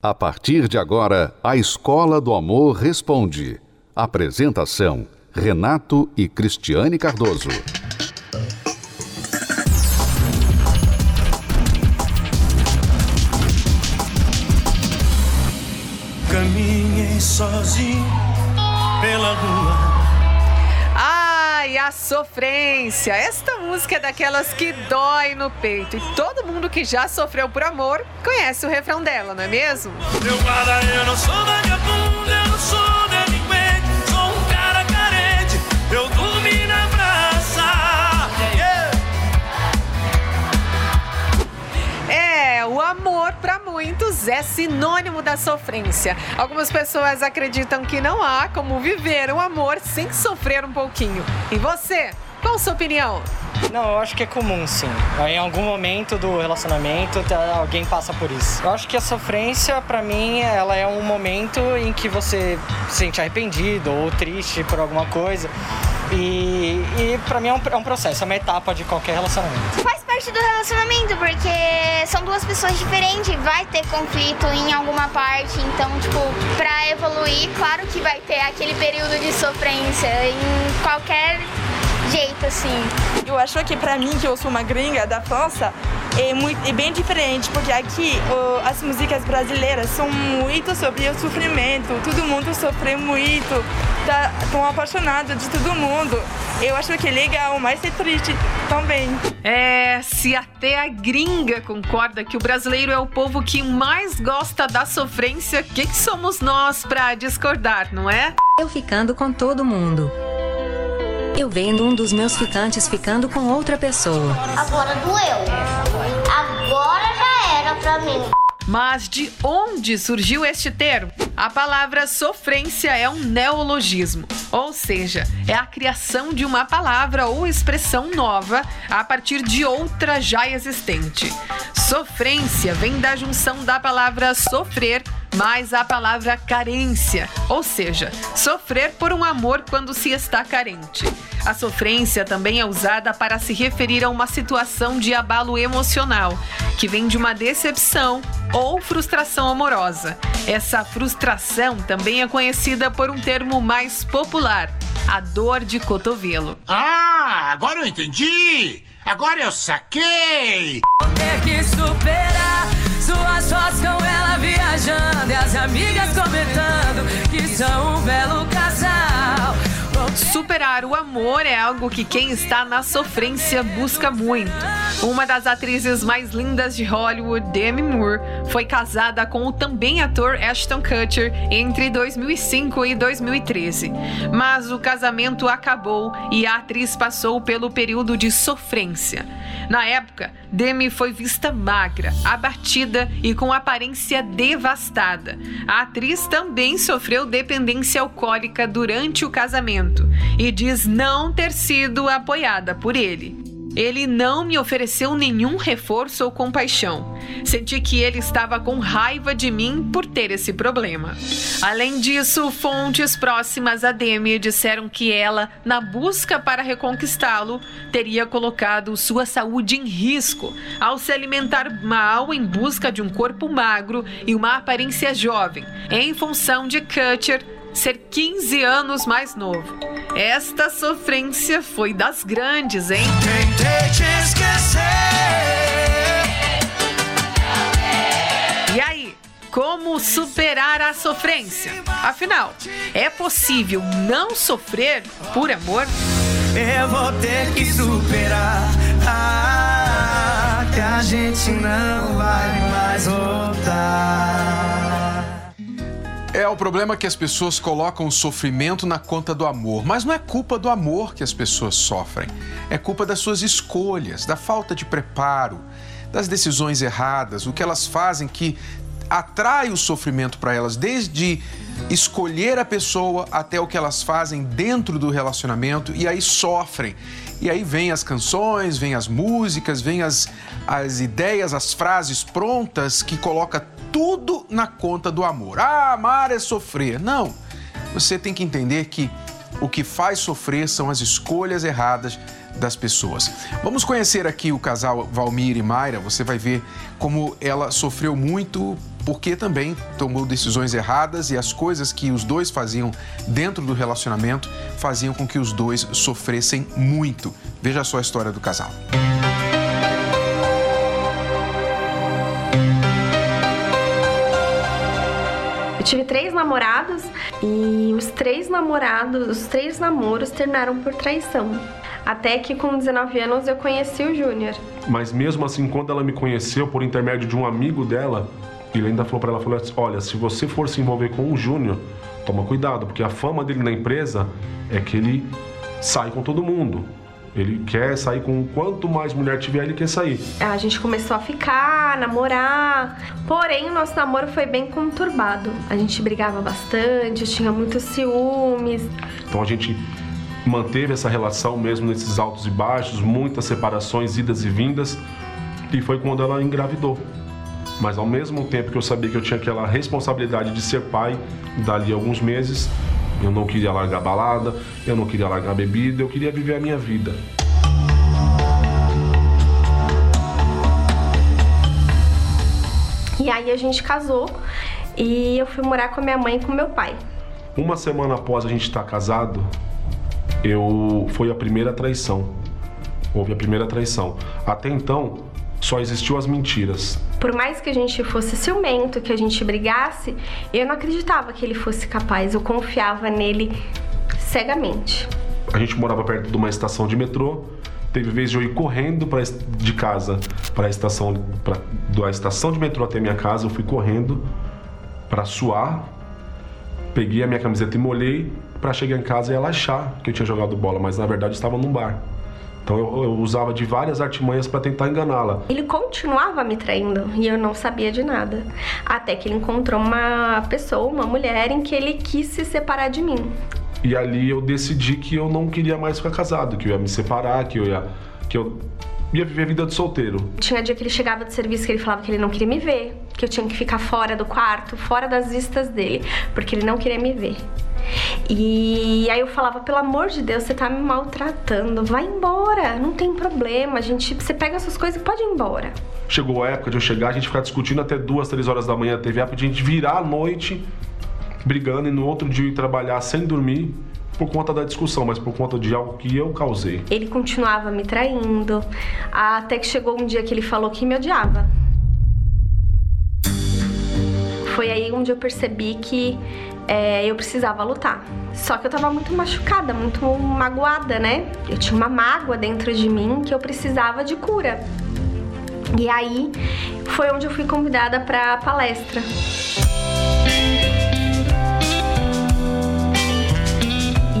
A partir de agora, a Escola do Amor Responde. Apresentação: Renato e Cristiane Cardoso. Caminhei sozinho sofrência. Esta música é daquelas que dói no peito. E todo mundo que já sofreu por amor conhece o refrão dela, não é mesmo? Meu não sou vagabundo, eu o amor para muitos é sinônimo da sofrência. Algumas pessoas acreditam que não há como viver um amor sem sofrer um pouquinho. E você? Qual a sua opinião? Não, eu acho que é comum, sim. Em algum momento do relacionamento, alguém passa por isso. Eu acho que a sofrência, para mim, ela é um momento em que você se sente arrependido ou triste por alguma coisa. E, e para mim é um, é um processo, é uma etapa de qualquer relacionamento. Faz parte do relacionamento, porque são duas pessoas diferentes, vai ter conflito em alguma parte, então, tipo, pra evoluir, claro que vai ter aquele período de sofrência em qualquer jeito, assim. Eu acho que pra mim, que eu sou uma gringa da França, é, muito, é bem diferente, porque aqui as músicas brasileiras são muito sobre o sofrimento, todo mundo sofre muito, tá, tão apaixonado de todo mundo. Eu acho que é legal, mas é triste também. É, se até a gringa concorda que o brasileiro é o povo que mais gosta da sofrência, quem somos nós para discordar, não é? Eu ficando com todo mundo. Eu vendo um dos meus ficantes ficando com outra pessoa. Agora doeu. Agora já era pra mim. Mas de onde surgiu este termo? A palavra sofrência é um neologismo, ou seja, é a criação de uma palavra ou expressão nova a partir de outra já existente. Sofrência vem da junção da palavra sofrer mais a palavra carência, ou seja, sofrer por um amor quando se está carente. A sofrência também é usada para se referir a uma situação de abalo emocional, que vem de uma decepção ou frustração amorosa. Essa frustração também é conhecida por um termo mais popular, a dor de cotovelo. Ah, agora eu entendi! Agora eu saquei! Vou ter que superar suas fotos com ela viajando e as amigas comentando que são um belo casal. Superar o amor é algo que quem está na sofrência busca muito. Uma das atrizes mais lindas de Hollywood, Demi Moore, foi casada com o também ator Ashton Kutcher entre 2005 e 2013. Mas o casamento acabou e a atriz passou pelo período de sofrência. Na época, Demi foi vista magra, abatida e com aparência devastada. A atriz também sofreu dependência alcoólica durante o casamento e diz não ter sido apoiada por ele. Ele não me ofereceu nenhum reforço ou compaixão. Senti que ele estava com raiva de mim por ter esse problema. Além disso, fontes próximas a Demi disseram que ela, na busca para reconquistá-lo, teria colocado sua saúde em risco ao se alimentar mal em busca de um corpo magro e uma aparência jovem, em função de Kutcher ser 15 anos mais novo. Esta sofrência foi das grandes, hein? Tentei te esquecer. E aí, como superar a sofrência? Afinal, é possível não sofrer por amor? Eu vou ter que superar. Ah, que a gente não vai mais voltar. É o problema que as pessoas colocam o sofrimento na conta do amor, mas não é culpa do amor que as pessoas sofrem. É culpa das suas escolhas, da falta de preparo, das decisões erradas, o que elas fazem que atrai o sofrimento para elas, desde escolher a pessoa até o que elas fazem dentro do relacionamento e aí sofrem. E aí vem as canções, vem as músicas, vem as, as ideias, as frases prontas que coloca tudo na conta do amor. Ah, amar é sofrer. Não. Você tem que entender que o que faz sofrer são as escolhas erradas das pessoas. Vamos conhecer aqui o casal Valmir e Mayra. Você vai ver como ela sofreu muito porque também tomou decisões erradas e as coisas que os dois faziam dentro do relacionamento faziam com que os dois sofressem muito. Veja só a história do casal. Eu tive três namorados e os três namorados, os três namoros terminaram por traição. Até que com 19 anos eu conheci o Júnior. Mas mesmo assim, quando ela me conheceu por intermédio de um amigo dela, ele ainda falou para ela, falou assim, olha, se você for se envolver com o Júnior, toma cuidado, porque a fama dele na empresa é que ele sai com todo mundo. Ele quer sair com quanto mais mulher tiver, ele quer sair. A gente começou a ficar, namorar. Porém, o nosso namoro foi bem conturbado. A gente brigava bastante, tinha muitos ciúmes. Então a gente manteve essa relação mesmo nesses altos e baixos, muitas separações, idas e vindas. E foi quando ela engravidou. Mas ao mesmo tempo que eu sabia que eu tinha aquela responsabilidade de ser pai, dali a alguns meses, eu não queria largar a balada, eu não queria largar a bebida, eu queria viver a minha vida. E aí a gente casou e eu fui morar com a minha mãe e com meu pai. Uma semana após a gente estar casado, eu foi a primeira traição. Houve a primeira traição. Até então, só existiu as mentiras. Por mais que a gente fosse ciumento, que a gente brigasse, eu não acreditava que ele fosse capaz. Eu confiava nele cegamente. A gente morava perto de uma estação de metrô. Teve vez de eu ir correndo pra, de casa para a estação, pra, da estação de metrô até minha casa. Eu fui correndo para suar. Peguei a minha camiseta e molhei para chegar em casa e ela achar que eu tinha jogado bola, mas na verdade estava num bar. Então eu, eu usava de várias artimanhas para tentar enganá-la. Ele continuava me traindo e eu não sabia de nada. Até que ele encontrou uma pessoa, uma mulher, em que ele quis se separar de mim. E ali eu decidi que eu não queria mais ficar casado, que eu ia me separar, que eu ia, que eu ia viver a vida de solteiro. Tinha dia que ele chegava do serviço que ele falava que ele não queria me ver, que eu tinha que ficar fora do quarto, fora das vistas dele, porque ele não queria me ver. E aí eu falava, pelo amor de Deus, você tá me maltratando, vai embora, não tem problema, a gente, você pega suas coisas e pode ir embora. Chegou a época de eu chegar, a gente ficar discutindo até duas, três horas da manhã, teve a época de a gente virar a noite brigando e no outro dia ir trabalhar sem dormir por conta da discussão, mas por conta de algo que eu causei. Ele continuava me traindo, até que chegou um dia que ele falou que me odiava. Foi aí onde eu percebi que é, eu precisava lutar. Só que eu tava muito machucada, muito magoada, né? Eu tinha uma mágoa dentro de mim que eu precisava de cura. E aí foi onde eu fui convidada para palestra.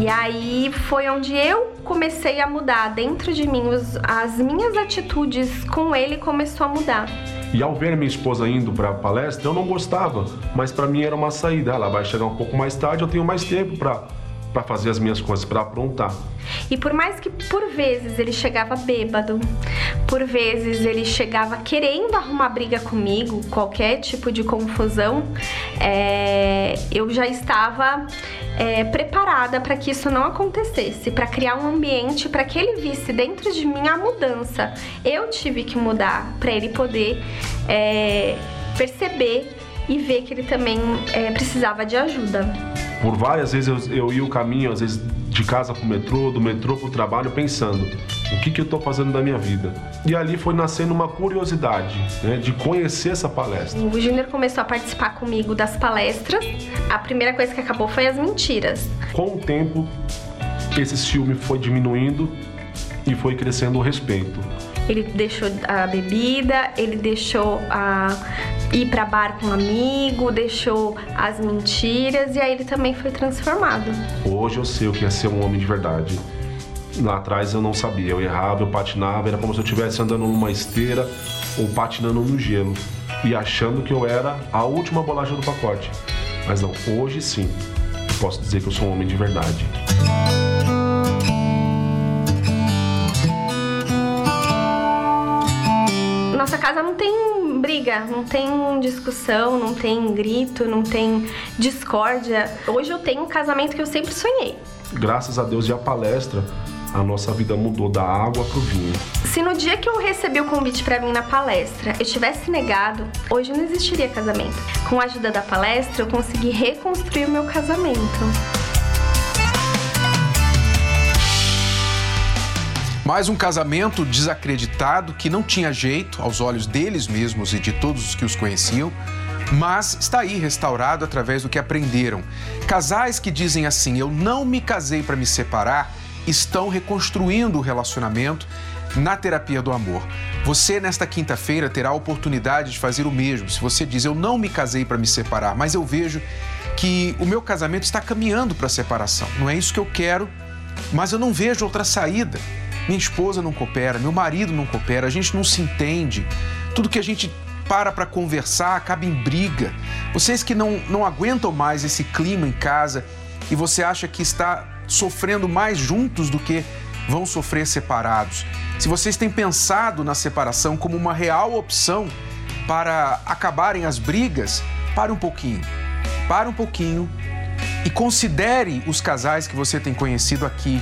E aí foi onde eu comecei a mudar dentro de mim, as minhas atitudes com ele começou a mudar. E ao ver minha esposa indo para a palestra, eu não gostava, mas para mim era uma saída. Ela vai chegar um pouco mais tarde, eu tenho mais tempo para para fazer as minhas coisas, para aprontar. E por mais que por vezes ele chegava bêbado, por vezes ele chegava querendo arrumar briga comigo, qualquer tipo de confusão, é, eu já estava é, preparada para que isso não acontecesse, para criar um ambiente para que ele visse dentro de mim a mudança. Eu tive que mudar para ele poder é, perceber e ver que ele também é, precisava de ajuda. Por várias vezes eu, eu ia o caminho, às vezes de casa pro metrô, do metrô pro trabalho, pensando o que, que eu tô fazendo da minha vida. E ali foi nascendo uma curiosidade, né, de conhecer essa palestra. O Júnior começou a participar comigo das palestras. A primeira coisa que acabou foi as mentiras. Com o tempo, esse ciúme foi diminuindo e foi crescendo o respeito. Ele deixou a bebida, ele deixou a ir pra bar com um amigo, deixou as mentiras e aí ele também foi transformado. Hoje eu sei o que é ser um homem de verdade. Lá atrás eu não sabia, eu errava, eu patinava, era como se eu estivesse andando numa esteira ou patinando no gelo e achando que eu era a última bolacha do pacote. Mas não, hoje sim, posso dizer que eu sou um homem de verdade. Nossa casa não tem briga, não tem discussão, não tem grito, não tem discórdia. Hoje eu tenho um casamento que eu sempre sonhei. Graças a Deus e a palestra a nossa vida mudou da água para o vinho. Se no dia que eu recebi o convite para vir na palestra eu tivesse negado, hoje não existiria casamento. Com a ajuda da palestra, eu consegui reconstruir o meu casamento. Mais um casamento desacreditado que não tinha jeito aos olhos deles mesmos e de todos os que os conheciam, mas está aí restaurado através do que aprenderam. Casais que dizem assim: Eu não me casei para me separar, estão reconstruindo o relacionamento na terapia do amor. Você, nesta quinta-feira, terá a oportunidade de fazer o mesmo. Se você diz, eu não me casei para me separar, mas eu vejo que o meu casamento está caminhando para a separação. Não é isso que eu quero, mas eu não vejo outra saída. Minha esposa não coopera, meu marido não coopera, a gente não se entende. Tudo que a gente para para conversar acaba em briga. Vocês que não, não aguentam mais esse clima em casa e você acha que está sofrendo mais juntos do que vão sofrer separados. Se vocês têm pensado na separação como uma real opção para acabarem as brigas, pare um pouquinho. Pare um pouquinho e considere os casais que você tem conhecido aqui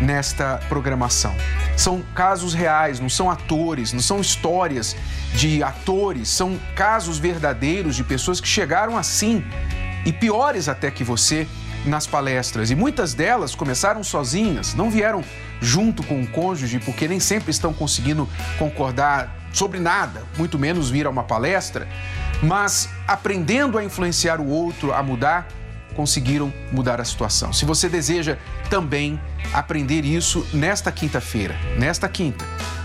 nesta programação. São casos reais, não são atores, não são histórias de atores, são casos verdadeiros de pessoas que chegaram assim e piores até que você nas palestras. E muitas delas começaram sozinhas, não vieram junto com o cônjuge, porque nem sempre estão conseguindo concordar sobre nada, muito menos vir a uma palestra, mas aprendendo a influenciar o outro a mudar, conseguiram mudar a situação. Se você deseja também aprender isso nesta quinta-feira, nesta quinta,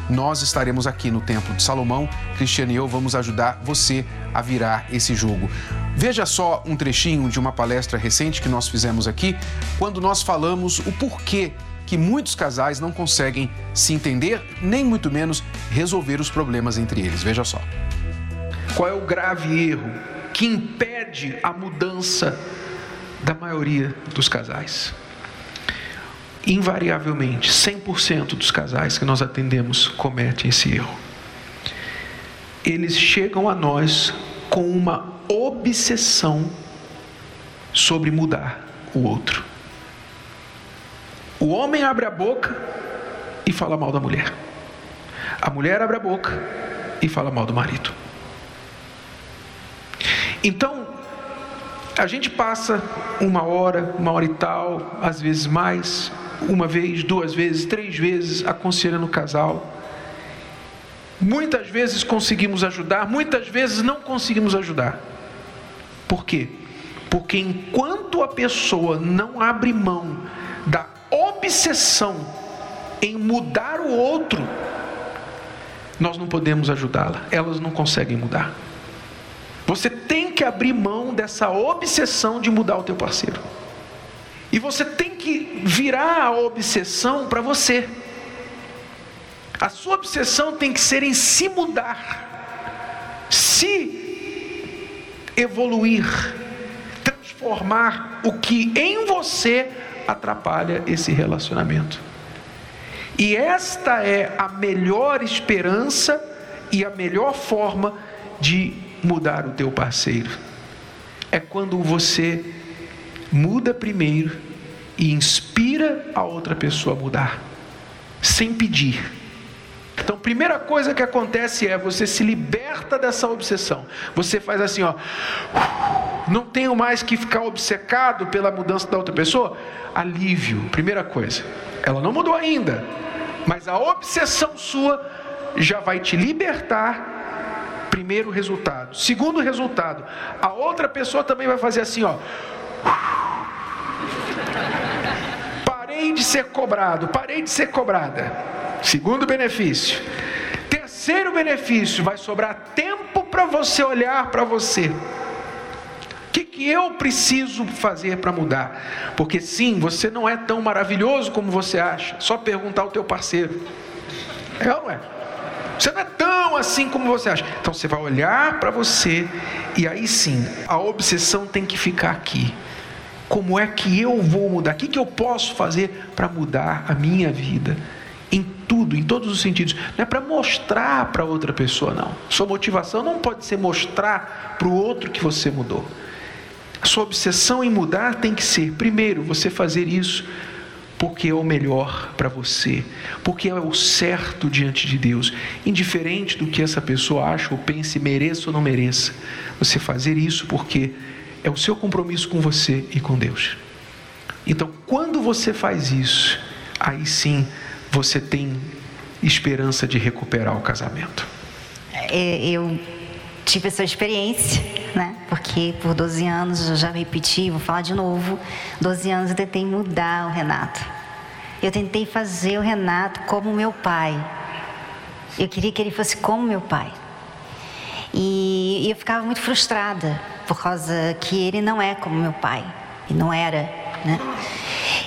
nós estaremos aqui no Templo de Salomão. Cristiane e eu vamos ajudar você a virar esse jogo. Veja só um trechinho de uma palestra recente que nós fizemos aqui, quando nós falamos o porquê que muitos casais não conseguem se entender, nem muito menos resolver os problemas entre eles. Veja só. Qual é o grave erro que impede a mudança da maioria dos casais? Invariavelmente, 100% dos casais que nós atendemos cometem esse erro. Eles chegam a nós com uma obsessão sobre mudar o outro. O homem abre a boca e fala mal da mulher. A mulher abre a boca e fala mal do marido. Então, a gente passa uma hora, uma hora e tal, às vezes mais, uma vez, duas vezes, três vezes, aconselhando o casal. Muitas vezes conseguimos ajudar, muitas vezes não conseguimos ajudar. Por quê? Porque enquanto a pessoa não abre mão da obsessão em mudar o outro, nós não podemos ajudá-la, elas não conseguem mudar. Você tem que abrir mão dessa obsessão de mudar o teu parceiro. E você tem que virar a obsessão para você. A sua obsessão tem que ser em se mudar, se evoluir, transformar o que em você atrapalha esse relacionamento. E esta é a melhor esperança e a melhor forma de mudar o teu parceiro. É quando você muda primeiro e inspira a outra pessoa a mudar, sem pedir. Então, primeira coisa que acontece é você se liberta dessa obsessão. Você faz assim, ó. Não tenho mais que ficar obcecado pela mudança da outra pessoa. Alívio, primeira coisa. Ela não mudou ainda, mas a obsessão sua já vai te libertar. Primeiro resultado. Segundo resultado, a outra pessoa também vai fazer assim, ó. Parei de ser cobrado, parei de ser cobrada. Segundo benefício. Terceiro benefício, vai sobrar tempo para você olhar para você. O que, que eu preciso fazer para mudar? Porque sim, você não é tão maravilhoso como você acha. Só perguntar ao teu parceiro. É ou não é? Você não é tão assim como você acha. Então você vai olhar para você e aí sim, a obsessão tem que ficar aqui. Como é que eu vou mudar? O que, que eu posso fazer para mudar a minha vida? Em tudo, em todos os sentidos. Não é para mostrar para outra pessoa, não. Sua motivação não pode ser mostrar para o outro que você mudou. A sua obsessão em mudar tem que ser, primeiro, você fazer isso porque é o melhor para você, porque é o certo diante de Deus, indiferente do que essa pessoa acha ou pense, mereça ou não mereça. Você fazer isso porque é o seu compromisso com você e com Deus. Então, quando você faz isso, aí sim você tem esperança de recuperar o casamento. É, Eu tive essa experiência? Porque por 12 anos, eu já repeti, vou falar de novo, 12 anos eu tentei mudar o Renato. Eu tentei fazer o Renato como meu pai. Eu queria que ele fosse como meu pai. E, e eu ficava muito frustrada, por causa que ele não é como meu pai. E não era, né?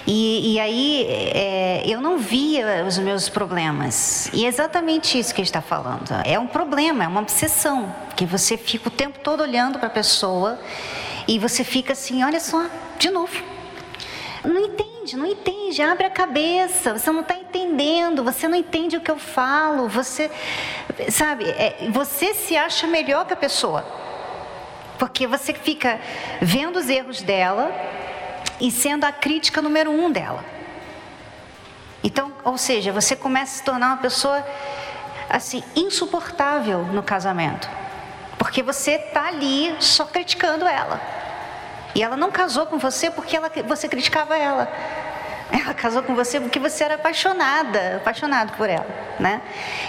E, e aí é, eu não via os meus problemas. E é exatamente isso que ele está falando. É um problema, é uma obsessão. Que você fica o tempo todo olhando para a pessoa e você fica assim, olha só, de novo. Não entende, não entende, abre a cabeça, você não está entendendo, você não entende o que eu falo, você, sabe, é, você se acha melhor que a pessoa. Porque você fica vendo os erros dela e sendo a crítica número um dela. Então, ou seja, você começa a se tornar uma pessoa assim insuportável no casamento, porque você está ali só criticando ela. E ela não casou com você porque ela, você criticava ela. Ela casou com você porque você era apaixonada, apaixonado por ela, né?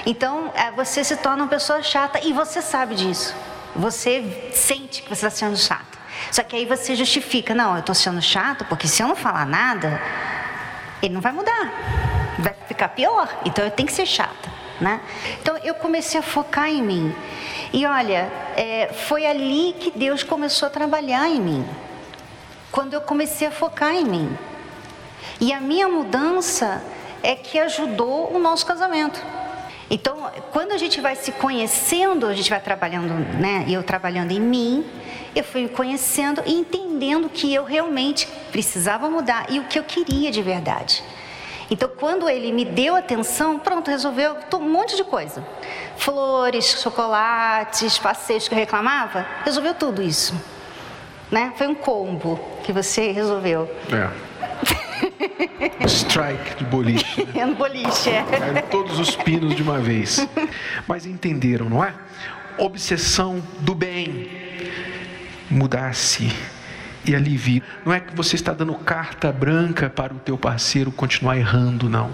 Então, eh, você se torna uma pessoa chata e você sabe disso. Você sente que você está sendo chato. Só que aí você justifica, não, eu estou sendo chato porque se eu não falar nada, ele não vai mudar, vai ficar pior. Então eu tenho que ser chata, né? Então eu comecei a focar em mim. E olha, é, foi ali que Deus começou a trabalhar em mim. Quando eu comecei a focar em mim. E a minha mudança é que ajudou o nosso casamento. Então, quando a gente vai se conhecendo, a gente vai trabalhando, né? Eu trabalhando em mim, eu fui me conhecendo e entendendo que eu realmente precisava mudar e o que eu queria de verdade. Então, quando ele me deu atenção, pronto, resolveu um monte de coisa. Flores, chocolates, passeios que eu reclamava, resolveu tudo isso. Né? Foi um combo que você resolveu. É. Strike de boliche. É no boliche, é. Todos os pinos de uma vez. Mas entenderam, não é? Obsessão do bem. Mudar-se e alivie. Não é que você está dando carta branca para o teu parceiro continuar errando, não.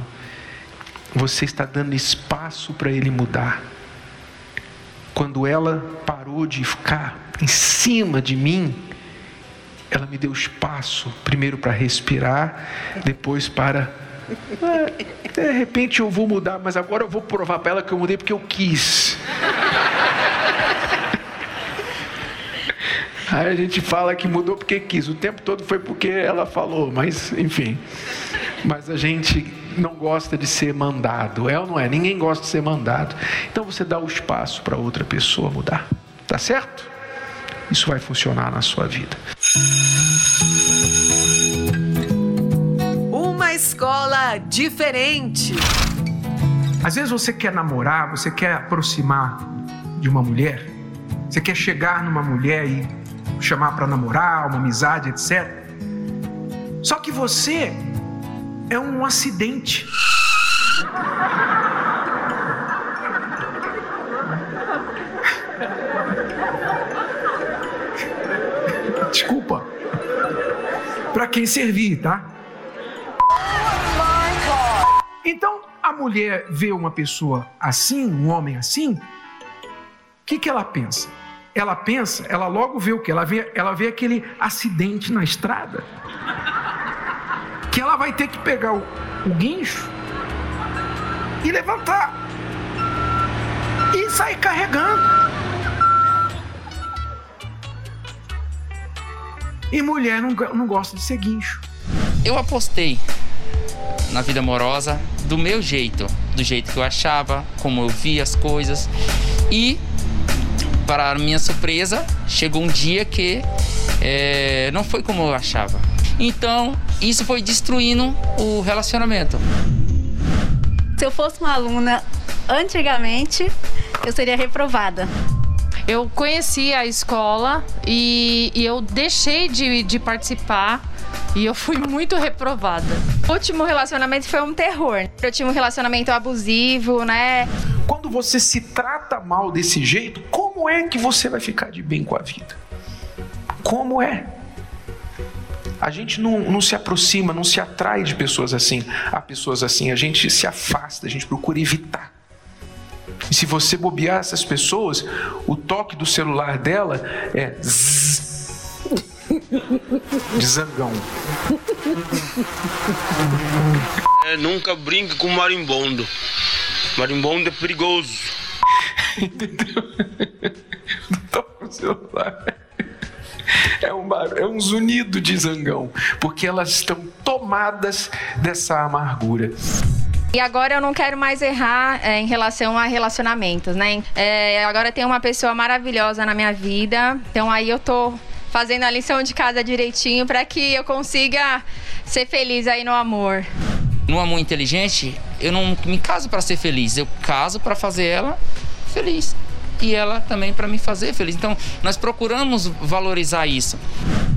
Você está dando espaço para ele mudar. Quando ela parou de ficar em cima de mim, ela me deu espaço, primeiro para respirar, depois para. "Ah, de repente eu vou mudar, mas agora eu vou provar para ela que eu mudei porque eu quis. Aí a gente fala que mudou porque quis. O tempo todo foi porque ela falou, mas enfim. Mas a gente não gosta de ser mandado, é ou não é? Ninguém gosta de ser mandado. Então você dá o espaço para outra pessoa mudar. Tá certo? Isso vai funcionar na sua vida. Uma escola diferente. Às vezes você quer namorar, você quer aproximar de uma mulher, você quer chegar numa mulher e chamar para namorar, uma amizade, etc. Só que você é um acidente. Desculpa. Para quem servir, tá? Então, a mulher vê uma pessoa assim, um homem assim, o que, que ela pensa? Ela pensa, ela logo vê o que? Ela vê, ela vê aquele acidente na estrada. Que ela vai ter que pegar o, o guincho e levantar. E sair carregando. E mulher não, não gosta de ser guincho. Eu apostei na vida amorosa do meu jeito, do jeito que eu achava, como eu via as coisas. E, para minha surpresa, chegou um dia que eh, não foi como eu achava. Então, isso foi destruindo o relacionamento. Se eu fosse uma aluna antigamente, eu seria reprovada. Eu conheci a escola e, e eu deixei de, de participar E eu fui muito reprovada. O último relacionamento foi um terror. Eu tinha um relacionamento abusivo, né? Quando você se trata mal desse jeito, como é que você vai ficar de bem com a vida? Como é? A gente não, não se aproxima, não se atrai de pessoas assim, a pessoas assim. A gente se afasta, a gente procura evitar. E se você bobear essas pessoas, o toque do celular dela é zzz, de zangão. É, nunca brinque com marimbondo. Marimbondo é perigoso. Toca o celular. É um, bar- é um zunido de zangão, porque elas estão tomadas dessa amargura. E agora eu não quero mais errar é, em relação a relacionamentos, né? É, agora tem uma pessoa maravilhosa na minha vida, então aí eu tô fazendo a lição de casa direitinho para que eu consiga ser feliz aí no amor. No amor inteligente, eu não me caso para ser feliz, eu caso para fazer ela feliz. E ela também para me fazer feliz. Então, nós procuramos valorizar isso.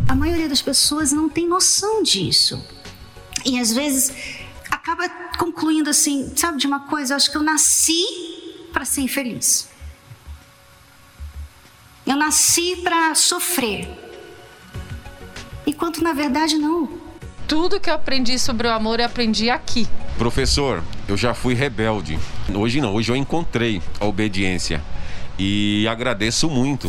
A maioria das pessoas não tem noção disso. E às vezes acaba concluindo assim, sabe de uma coisa? Eu acho que eu nasci para ser infeliz. Eu nasci para sofrer. Enquanto na verdade não. Tudo que eu aprendi sobre o amor eu aprendi aqui. Professor, eu já fui rebelde. Hoje não, hoje eu encontrei a obediência. E agradeço muito.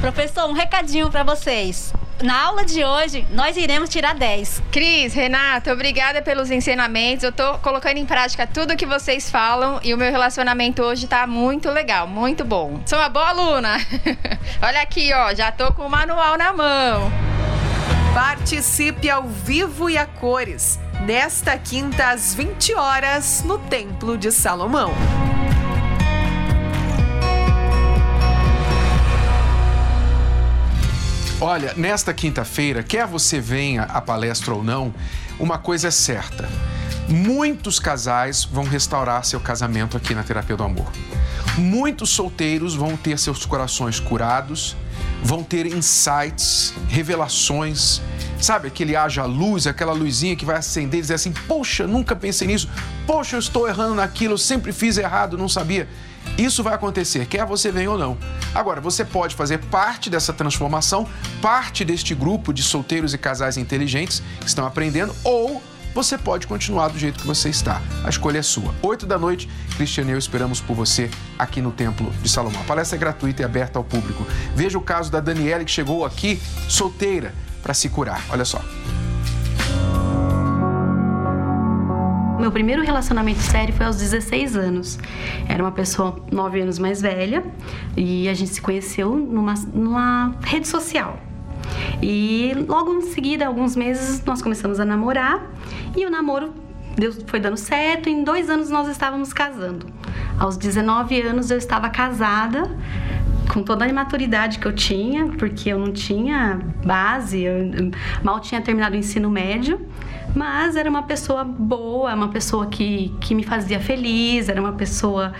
Professor, um recadinho para vocês. Na aula de hoje, nós iremos tirar 10. Cris, Renata, obrigada pelos ensinamentos. Eu tô colocando em prática tudo que vocês falam e o meu relacionamento hoje tá muito legal, muito bom. Sou uma boa aluna. Olha aqui, ó, já tô com o manual na mão. Participe ao vivo e a cores, nesta quinta às 20 horas, no Templo de Salomão. Olha, nesta quinta-feira, quer você venha à palestra ou não, uma coisa é certa. Muitos casais vão restaurar seu casamento aqui na Terapia do Amor. Muitos solteiros vão ter seus corações curados, vão ter insights, revelações, sabe? Aquele haja luz, aquela luzinha que vai acender e dizer assim: Poxa, nunca pensei nisso, poxa, eu estou errando naquilo, eu sempre fiz errado, não sabia. Isso vai acontecer, quer você venha ou não. Agora, você pode fazer parte dessa transformação, parte deste grupo de solteiros e casais inteligentes que estão aprendendo, ou você pode continuar do jeito que você está. A escolha é sua. Oito da noite, Cristiano e eu esperamos por você aqui no Templo de Salomão. A palestra é gratuita e aberta ao público. Veja o caso da Daniele que chegou aqui solteira para se curar. Olha só. Meu primeiro relacionamento sério foi aos 16 anos. Era uma pessoa 9 anos mais velha e a gente se conheceu numa, numa rede social. E logo em seguida, alguns meses, nós começamos a namorar e o namoro Deus foi dando certo. Em dois anos nós estávamos casando. Aos 19 anos eu estava casada com toda a imaturidade que eu tinha, porque eu não tinha base, eu mal tinha terminado o ensino médio, mas era uma pessoa boa, uma pessoa que, que me fazia feliz, era uma pessoa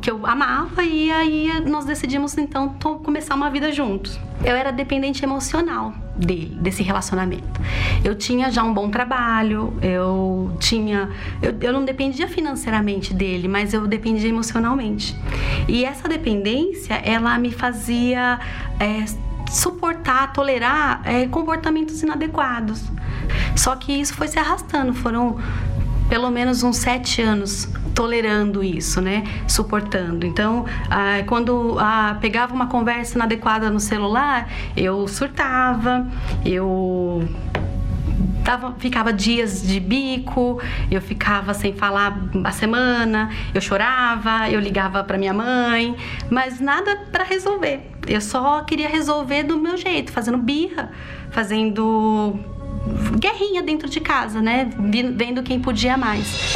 que eu amava e aí nós decidimos então começar uma vida juntos. Eu era dependente emocional dele, desse relacionamento. Eu tinha já um bom trabalho, eu tinha. Eu, eu não dependia financeiramente dele, mas eu dependia emocionalmente. E essa dependência, ela me fazia é, suportar, tolerar é, comportamentos inadequados. Só que isso foi se arrastando, foram pelo menos uns sete anos tolerando isso, né? Suportando. Então, ah, quando ah, pegava uma conversa inadequada no celular, eu surtava, eu Tava, ficava dias de bico, eu ficava sem falar a semana, eu chorava, eu ligava para minha mãe, mas nada para resolver. Eu só queria resolver do meu jeito, fazendo birra, fazendo guerrinha dentro de casa, né? Vendo quem podia mais.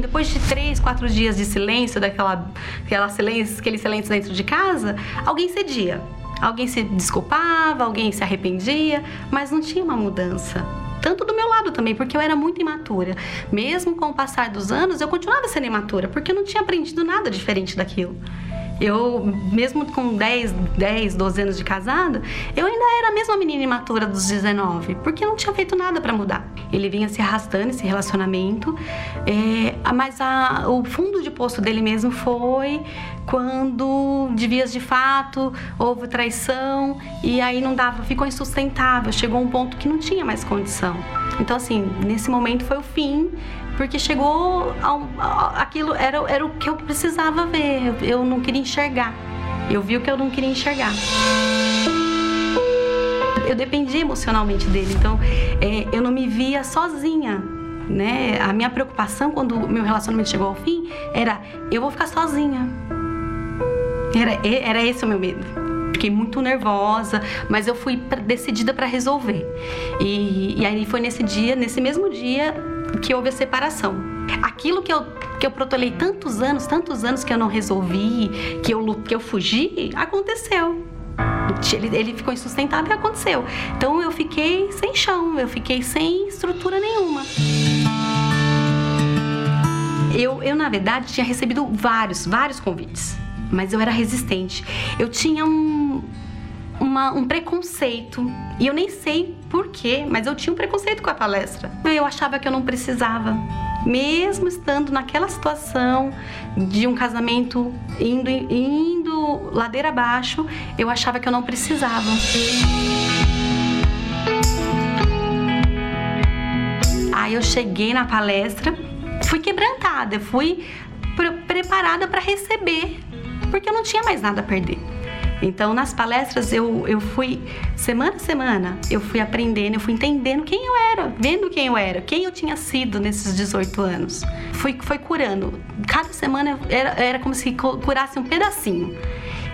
Depois de três, quatro dias de silêncio, daquela aquela silêncio, aquele silêncio dentro de casa, alguém cedia. Alguém se desculpava, alguém se arrependia, mas não tinha uma mudança. Tanto do meu lado também, porque eu era muito imatura. Mesmo com o passar dos anos, eu continuava sendo imatura, porque eu não tinha aprendido nada diferente daquilo. Eu, mesmo com 10, 10, 12 anos de casada, eu ainda era a mesma menina imatura dos 19, porque não tinha feito nada para mudar. Ele vinha se arrastando esse relacionamento, é, mas a, o fundo de poço dele mesmo foi quando, de vias de fato, houve traição e aí não dava, ficou insustentável, chegou um ponto que não tinha mais condição. Então, assim, nesse momento foi o fim porque chegou ao, aquilo era, era o que eu precisava ver. Eu, não queria enxergar. Eu vi o que eu não queria enxergar. Eu dependia emocionalmente dele, então é, eu não me via sozinha. Né? A minha preocupação quando meu relacionamento chegou ao fim era eu vou ficar sozinha. Era, era esse o meu medo fiquei muito nervosa, mas eu fui decidida para resolver. E, e, aí foi nesse dia, nesse mesmo dia, que houve a separação. Aquilo que eu, que eu protolei tantos anos, tantos anos que eu não resolvi, que eu, que eu fugi, aconteceu. Ele, ele ficou insustentável e aconteceu. Então eu fiquei sem chão, eu fiquei sem estrutura nenhuma. Eu, eu, na verdade, tinha recebido vários, vários convites, mas eu era resistente. Eu tinha um, uma, um preconceito. E eu nem sei porquê, mas eu tinha um preconceito com a palestra. Eu achava que eu não precisava. Mesmo estando naquela situação de um casamento indo, indo ladeira abaixo, eu achava que eu não precisava. Aí eu cheguei na palestra, fui quebrantada, fui pre preparada para receber, porque eu não tinha mais nada a perder. Então, nas palestras, eu, eu fui, semana a semana, eu fui aprendendo, eu fui entendendo quem eu era, vendo quem eu era, quem eu tinha sido nesses 18 anos. Fui, foi curando. Cada semana era, era como se curasse um pedacinho.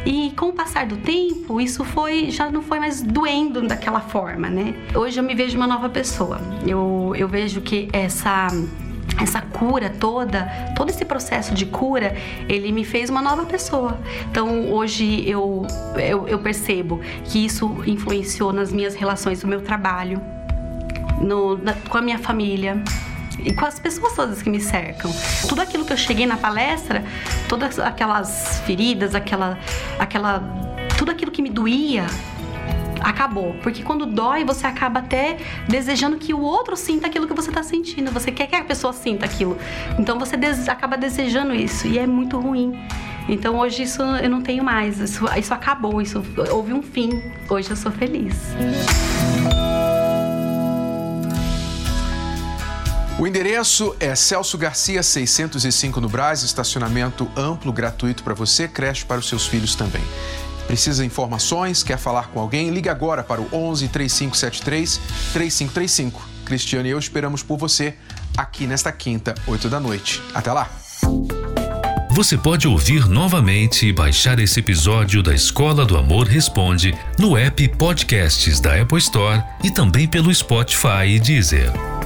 E com o passar do tempo, isso foi já não foi mais doendo daquela forma, né? Hoje eu me vejo uma nova pessoa. Eu, eu vejo que essa essa cura toda, todo esse processo de cura, ele me fez uma nova pessoa. Então hoje eu, eu, eu percebo que isso influenciou nas minhas relações do meu trabalho, no, na, com a minha família e com as pessoas todas que me cercam. Tudo aquilo que eu cheguei na palestra, todas aquelas feridas, aquela, aquela, tudo aquilo que me doía, acabou. Porque quando dói, você acaba até desejando que o outro sinta aquilo que você está sentindo. Você quer que a pessoa sinta aquilo. Então você des acaba desejando isso e é muito ruim. Então hoje isso eu não tenho mais. Isso, isso acabou, isso houve um fim. Hoje eu sou feliz. O endereço é Celso Garcia 605 no Brás, estacionamento amplo, gratuito para você, creche para os seus filhos também. Precisa de informações? Quer falar com alguém? Ligue agora para o 11 3573 3535. Cristiane e eu esperamos por você aqui nesta quinta, 8 da noite. Até lá! Você pode ouvir novamente e baixar esse episódio da Escola do Amor Responde no app Podcasts da Apple Store e também pelo Spotify e Deezer.